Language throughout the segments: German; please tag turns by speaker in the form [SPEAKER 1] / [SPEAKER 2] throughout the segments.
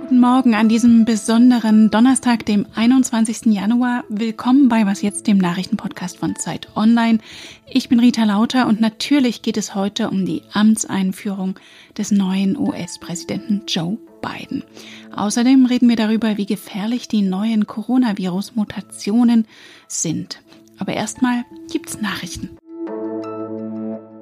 [SPEAKER 1] Guten Morgen an diesem besonderen Donnerstag, dem 21. Januar. Willkommen bei Was jetzt, dem Nachrichtenpodcast von Zeit Online. Ich bin Rita Lauter und natürlich geht es heute um die Amtseinführung des neuen US-Präsidenten Joe Biden. Außerdem reden wir darüber, wie gefährlich die neuen Coronavirus-Mutationen sind. Aber erstmal gibt's Nachrichten.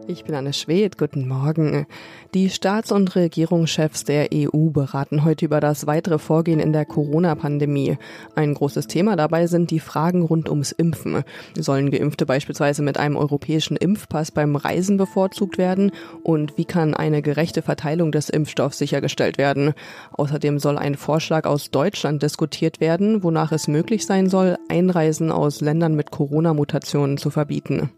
[SPEAKER 2] Ich bin Anne Schwedt, guten Morgen. Die Staats- und Regierungschefs der EU beraten heute über das weitere Vorgehen in der Corona-Pandemie. Ein großes Thema dabei sind die Fragen rund ums Impfen. Sollen Geimpfte beispielsweise mit einem europäischen Impfpass beim Reisen bevorzugt werden? Und wie kann eine gerechte Verteilung des Impfstoffs sichergestellt werden? Außerdem soll ein Vorschlag aus Deutschland diskutiert werden, wonach es möglich sein soll, Einreisen aus Ländern mit Corona-Mutationen zu verbieten.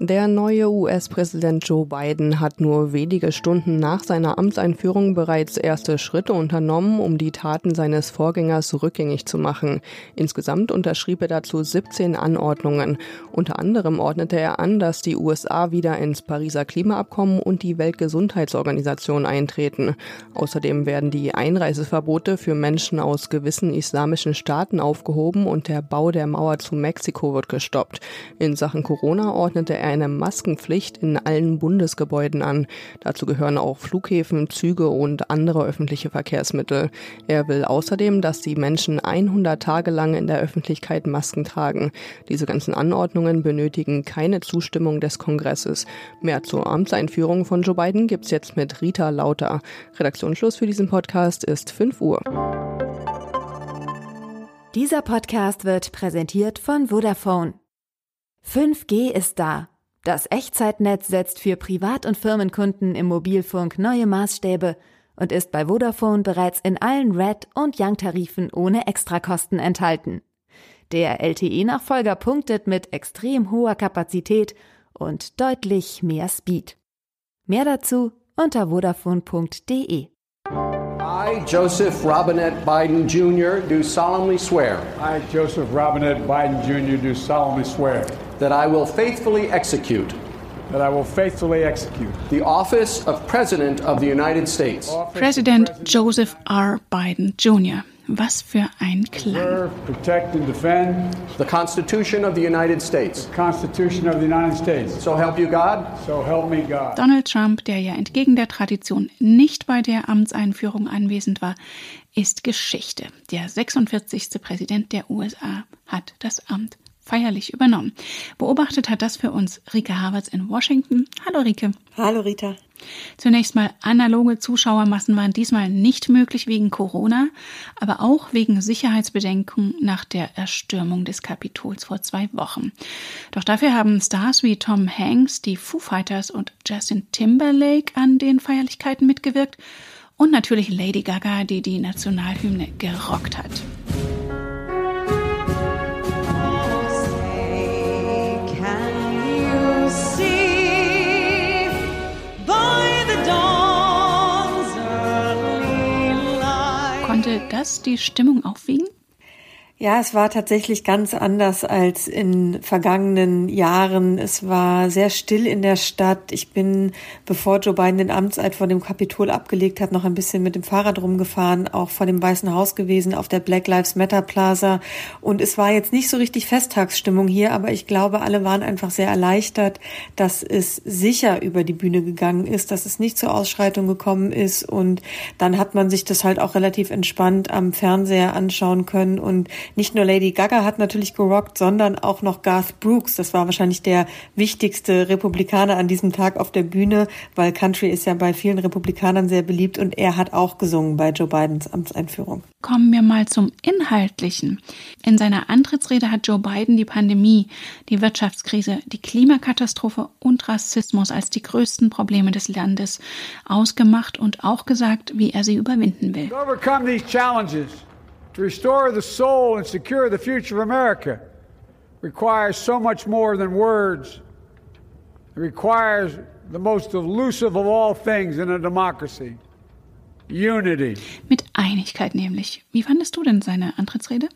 [SPEAKER 2] Der neue US-Präsident Joe Biden hat nur wenige Stunden nach seiner Amtseinführung bereits erste Schritte unternommen, um die Taten seines Vorgängers rückgängig zu machen. Insgesamt unterschrieb er dazu 17 Anordnungen. Unter anderem ordnete er an, dass die USA wieder ins Pariser Klimaabkommen und die Weltgesundheitsorganisation eintreten. Außerdem werden die Einreiseverbote für Menschen aus gewissen islamischen Staaten aufgehoben und der Bau der Mauer zu Mexiko wird gestoppt. In Sachen Corona ordnete er eine Maskenpflicht in allen Bundesgebäuden an. Dazu gehören auch Flughäfen, Züge und andere öffentliche Verkehrsmittel. Er will außerdem, dass die Menschen 100 Tage lang in der Öffentlichkeit Masken tragen. Diese ganzen Anordnungen benötigen keine Zustimmung des Kongresses. Mehr zur Amtseinführung von Joe Biden gibt's jetzt mit Rita Lauter. Redaktionsschluss für diesen Podcast ist 5 Uhr.
[SPEAKER 3] Dieser Podcast wird präsentiert von Vodafone. 5G ist da. Das Echtzeitnetz setzt für Privat- und Firmenkunden im Mobilfunk neue Maßstäbe und ist bei Vodafone bereits in allen Red- und Young-Tarifen ohne Extrakosten enthalten. Der LTE-Nachfolger punktet mit extrem hoher Kapazität und deutlich mehr Speed. Mehr dazu unter vodafone.de.
[SPEAKER 4] I, Joseph Robinette Biden Jr., do solemnly swear.
[SPEAKER 5] I, Joseph Robinette Biden Jr., do solemnly swear.
[SPEAKER 4] That I will faithfully execute.
[SPEAKER 5] That I will faithfully execute.
[SPEAKER 4] The office of President of the United States.
[SPEAKER 1] President Joseph R. Biden Jr. Was für ein Klang.
[SPEAKER 5] Protect and defend.
[SPEAKER 4] The Constitution of the United States.
[SPEAKER 5] The Constitution of the United States.
[SPEAKER 4] So help you God.
[SPEAKER 5] So help me God.
[SPEAKER 1] Donald Trump, der ja entgegen der Tradition nicht bei der Amtseinführung anwesend war, ist Geschichte. Der 46. Präsident der USA hat das Amt feierlich übernommen. Beobachtet hat das für uns Rike Havertz in Washington. Hallo Rike.
[SPEAKER 6] Hallo Rita.
[SPEAKER 1] Zunächst mal analoge Zuschauermassen waren diesmal nicht möglich wegen Corona, aber auch wegen Sicherheitsbedenken nach der Erstürmung des Kapitols vor zwei Wochen. Doch dafür haben Stars wie Tom Hanks, die Foo Fighters und Justin Timberlake an den Feierlichkeiten mitgewirkt und natürlich Lady Gaga, die die Nationalhymne gerockt hat. Das die Stimmung aufwiegen?
[SPEAKER 6] Ja, es war tatsächlich ganz anders als in vergangenen Jahren. Es war sehr still in der Stadt. Ich bin, bevor Joe Biden den Amtseid vor dem Kapitol abgelegt hat, noch ein bisschen mit dem Fahrrad rumgefahren, auch vor dem Weißen Haus gewesen, auf der Black Lives Matter Plaza. Und es war jetzt nicht so richtig Festtagsstimmung hier, aber ich glaube, alle waren einfach sehr erleichtert, dass es sicher über die Bühne gegangen ist, dass es nicht zur Ausschreitung gekommen ist. Und dann hat man sich das halt auch relativ entspannt am Fernseher anschauen können und nicht nur Lady Gaga hat natürlich gerockt, sondern auch noch Garth Brooks. Das war wahrscheinlich der wichtigste Republikaner an diesem Tag auf der Bühne, weil Country ist ja bei vielen Republikanern sehr beliebt und er hat auch gesungen bei Joe Bidens Amtseinführung.
[SPEAKER 1] Kommen wir mal zum Inhaltlichen. In seiner Antrittsrede hat Joe Biden die Pandemie, die Wirtschaftskrise, die Klimakatastrophe und Rassismus als die größten Probleme des Landes ausgemacht und auch gesagt, wie er sie überwinden will.
[SPEAKER 5] To restore the soul and secure the future of America requires so much more than words. It requires the most elusive of all things in a democracy unity.
[SPEAKER 1] Mit Einigkeit nämlich. Wie fandest du denn seine Antrittsrede?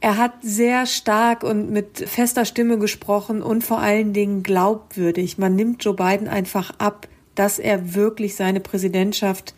[SPEAKER 6] Er hat sehr stark und mit fester Stimme gesprochen und vor allen Dingen glaubwürdig. Man nimmt Joe Biden einfach ab, dass er wirklich seine Präsidentschaft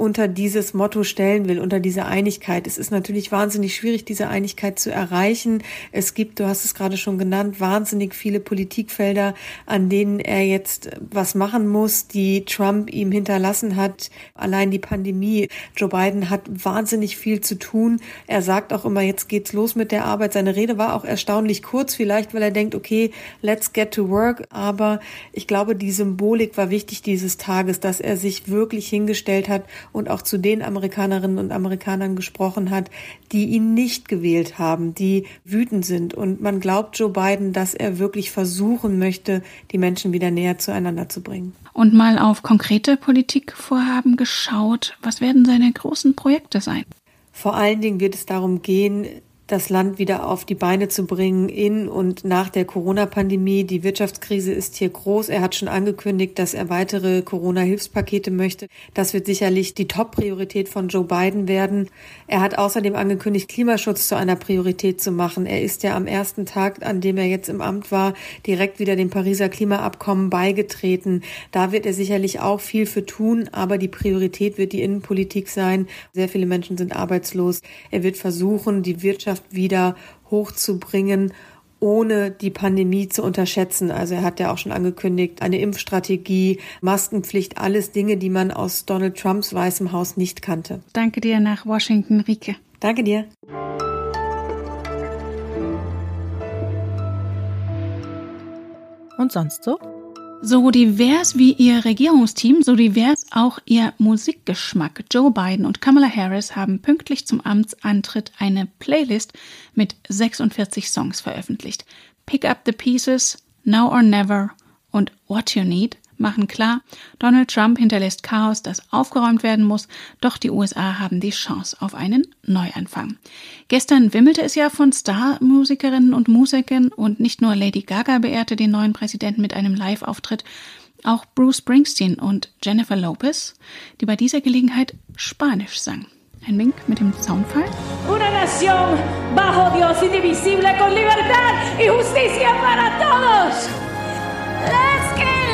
[SPEAKER 6] unter dieses Motto stellen will, unter diese Einigkeit. Es ist natürlich wahnsinnig schwierig, diese Einigkeit zu erreichen. Es gibt, du hast es gerade schon genannt, wahnsinnig viele Politikfelder, an denen er jetzt was machen muss, die Trump ihm hinterlassen hat. Allein die Pandemie. Joe Biden hat wahnsinnig viel zu tun. Er sagt auch immer, jetzt geht's los mit der Arbeit. Seine Rede war auch erstaunlich kurz, vielleicht weil er denkt, okay, let's get to work. Aber ich glaube, die Symbolik war wichtig dieses Tages, dass er sich wirklich hingestellt hat und auch zu den Amerikanerinnen und Amerikanern gesprochen hat, die ihn nicht gewählt haben, die wütend sind. Und man glaubt Joe Biden, dass er wirklich versuchen möchte, die Menschen wieder näher zueinander zu bringen.
[SPEAKER 1] Und mal auf konkrete Politikvorhaben geschaut, was werden seine großen Projekte sein?
[SPEAKER 6] Vor allen Dingen wird es darum gehen, das Land wieder auf die Beine zu bringen in und nach der Corona-Pandemie. Die Wirtschaftskrise ist hier groß. Er hat schon angekündigt, dass er weitere Corona-Hilfspakete möchte. Das wird sicherlich die Top-Priorität von Joe Biden werden. Er hat außerdem angekündigt, Klimaschutz zu einer Priorität zu machen. Er ist ja am ersten Tag, an dem er jetzt im Amt war, direkt wieder dem Pariser Klimaabkommen beigetreten. Da wird er sicherlich auch viel für tun, aber die Priorität wird die Innenpolitik sein. Sehr viele Menschen sind arbeitslos. Er wird versuchen, die Wirtschaft Wirtschaft wieder hochzubringen, ohne die Pandemie zu unterschätzen. Also er hat ja auch schon angekündigt, eine Impfstrategie, Maskenpflicht, alles Dinge, die man aus Donald Trumps Weißem Haus nicht kannte.
[SPEAKER 1] Danke dir nach Washington, Rike.
[SPEAKER 6] Danke dir.
[SPEAKER 2] Und sonst so?
[SPEAKER 1] So divers wie ihr Regierungsteam, so divers auch ihr Musikgeschmack. Joe Biden und Kamala Harris haben pünktlich zum Amtsantritt eine Playlist mit 46 Songs veröffentlicht. Pick Up the Pieces, Now or Never und What You Need machen klar, Donald Trump hinterlässt Chaos, das aufgeräumt werden muss, doch die USA haben die Chance auf einen Neuanfang. Gestern wimmelte es ja von Star-Musikerinnen und Musikern und nicht nur Lady Gaga beehrte den neuen Präsidenten mit einem Live-Auftritt, auch Bruce Springsteen und Jennifer Lopez, die bei dieser Gelegenheit Spanisch sang. Ein Wink mit dem Soundfall.
[SPEAKER 7] Una nación bajo Dios indivisible con libertad y justicia para todos. Let's get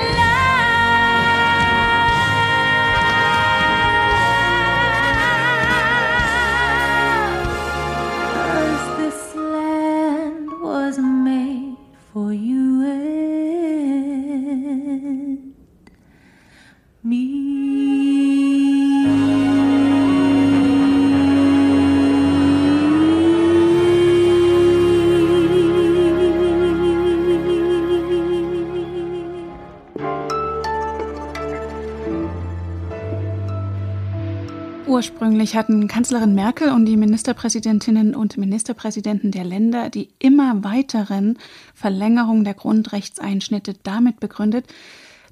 [SPEAKER 1] Ursprünglich hatten Kanzlerin Merkel und die Ministerpräsidentinnen und Ministerpräsidenten der Länder die immer weiteren Verlängerungen der Grundrechtseinschnitte damit begründet,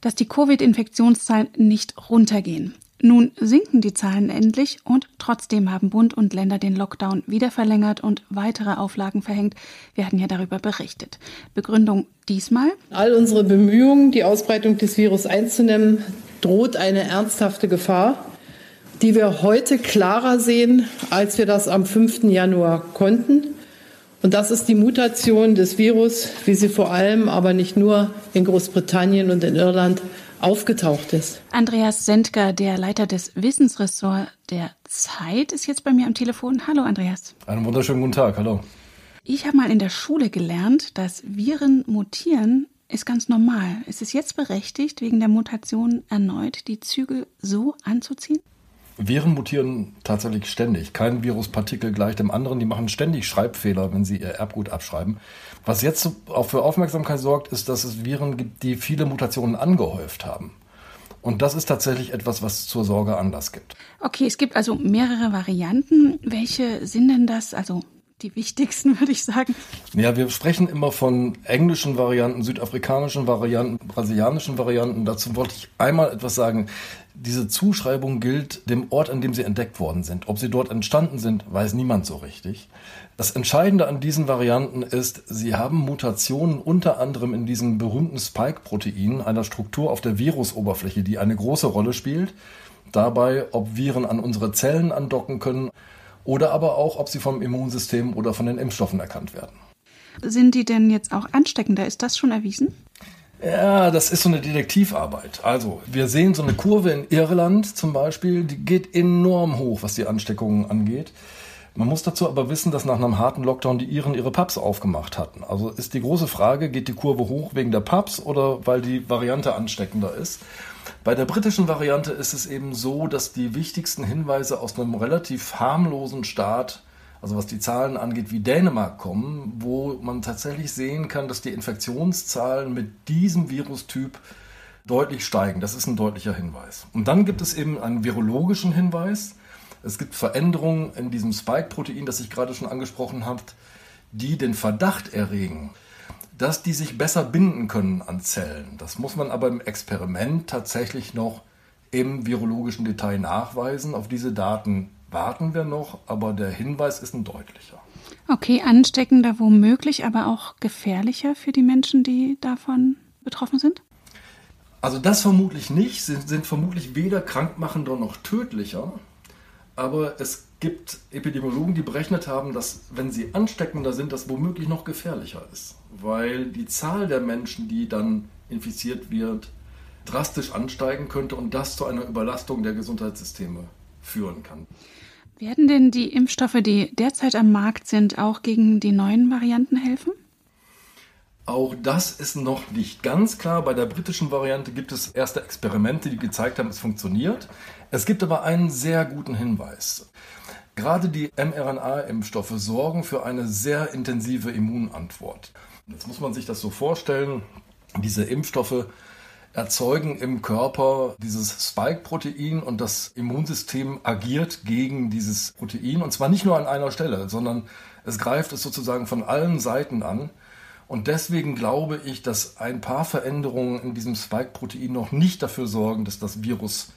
[SPEAKER 1] dass die Covid-Infektionszahlen nicht runtergehen. Nun sinken die Zahlen endlich und trotzdem haben Bund und Länder den Lockdown wieder verlängert und weitere Auflagen verhängt. Wir hatten ja darüber berichtet. Begründung diesmal?
[SPEAKER 8] All unsere Bemühungen, die Ausbreitung des Virus einzunehmen, droht eine ernsthafte Gefahr die wir heute klarer sehen, als wir das am 5. Januar konnten. Und das ist die Mutation des Virus, wie sie vor allem, aber nicht nur in Großbritannien und in Irland aufgetaucht ist.
[SPEAKER 1] Andreas Sendker, der Leiter des Wissensressorts der Zeit, ist jetzt bei mir am Telefon. Hallo Andreas.
[SPEAKER 9] Einen wunderschönen guten Tag, hallo.
[SPEAKER 1] Ich habe mal in der Schule gelernt, dass Viren mutieren ist ganz normal. Ist es jetzt berechtigt, wegen der Mutation erneut die Zügel so anzuziehen?
[SPEAKER 9] Viren mutieren tatsächlich ständig. Kein Viruspartikel gleich dem anderen. Die machen ständig Schreibfehler, wenn sie ihr Erbgut abschreiben. Was jetzt auch für Aufmerksamkeit sorgt, ist, dass es Viren gibt, die viele Mutationen angehäuft haben. Und das ist tatsächlich etwas, was zur Sorge Anlass gibt.
[SPEAKER 1] Okay, es gibt also mehrere Varianten. Welche sind denn das? Also die wichtigsten, würde ich sagen.
[SPEAKER 9] Ja, wir sprechen immer von englischen Varianten, südafrikanischen Varianten, brasilianischen Varianten. Dazu wollte ich einmal etwas sagen. Diese Zuschreibung gilt dem Ort, an dem sie entdeckt worden sind. Ob sie dort entstanden sind, weiß niemand so richtig. Das Entscheidende an diesen Varianten ist, sie haben Mutationen unter anderem in diesem berühmten Spike-Protein, einer Struktur auf der Virusoberfläche, die eine große Rolle spielt. Dabei, ob Viren an unsere Zellen andocken können oder aber auch, ob sie vom Immunsystem oder von den Impfstoffen erkannt werden.
[SPEAKER 1] Sind die denn jetzt auch ansteckender? Ist das schon erwiesen?
[SPEAKER 9] Ja, das ist so eine Detektivarbeit. Also, wir sehen so eine Kurve in Irland zum Beispiel, die geht enorm hoch, was die Ansteckungen angeht. Man muss dazu aber wissen, dass nach einem harten Lockdown die Iren ihre Pubs aufgemacht hatten. Also ist die große Frage, geht die Kurve hoch wegen der Pubs oder weil die Variante ansteckender ist? Bei der britischen Variante ist es eben so, dass die wichtigsten Hinweise aus einem relativ harmlosen Staat, also was die Zahlen angeht, wie Dänemark kommen, wo man tatsächlich sehen kann, dass die Infektionszahlen mit diesem Virustyp deutlich steigen. Das ist ein deutlicher Hinweis. Und dann gibt es eben einen virologischen Hinweis. Es gibt Veränderungen in diesem Spike-Protein, das ich gerade schon angesprochen habe, die den Verdacht erregen, dass die sich besser binden können an Zellen. Das muss man aber im Experiment tatsächlich noch im virologischen Detail nachweisen. Auf diese Daten warten wir noch, aber der Hinweis ist ein deutlicher.
[SPEAKER 1] Okay, ansteckender womöglich, aber auch gefährlicher für die Menschen, die davon betroffen sind?
[SPEAKER 9] Also das vermutlich nicht, sind, sind vermutlich weder krankmachender noch tödlicher. Aber es gibt Epidemiologen, die berechnet haben, dass wenn sie ansteckender sind, das womöglich noch gefährlicher ist, weil die Zahl der Menschen, die dann infiziert wird, drastisch ansteigen könnte und das zu einer Überlastung der Gesundheitssysteme führen kann.
[SPEAKER 1] Werden denn die Impfstoffe, die derzeit am Markt sind, auch gegen die neuen Varianten helfen?
[SPEAKER 9] Auch das ist noch nicht ganz klar. Bei der britischen Variante gibt es erste Experimente, die gezeigt haben, es funktioniert. Es gibt aber einen sehr guten Hinweis. Gerade die mRNA-Impfstoffe sorgen für eine sehr intensive Immunantwort. Jetzt muss man sich das so vorstellen, diese Impfstoffe erzeugen im Körper dieses Spike-Protein und das Immunsystem agiert gegen dieses Protein und zwar nicht nur an einer Stelle, sondern es greift es sozusagen von allen Seiten an. Und deswegen glaube ich, dass ein paar Veränderungen in diesem Spike-Protein noch nicht dafür sorgen, dass das Virus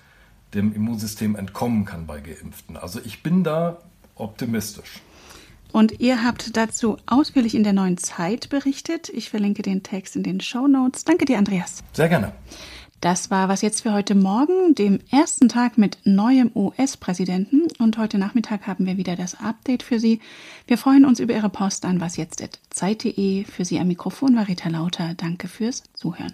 [SPEAKER 9] dem Immunsystem entkommen kann bei Geimpften. Also ich bin da optimistisch.
[SPEAKER 1] Und ihr habt dazu ausführlich in der neuen Zeit berichtet. Ich verlinke den Text in den Show Notes. Danke dir, Andreas.
[SPEAKER 9] Sehr gerne.
[SPEAKER 1] Das war was jetzt für heute Morgen, dem ersten Tag mit neuem US-Präsidenten. Und heute Nachmittag haben wir wieder das Update für Sie. Wir freuen uns über Ihre Post an wasjetzt.zeit.de. Für Sie am Mikrofon war Rita Lauter. Danke fürs Zuhören.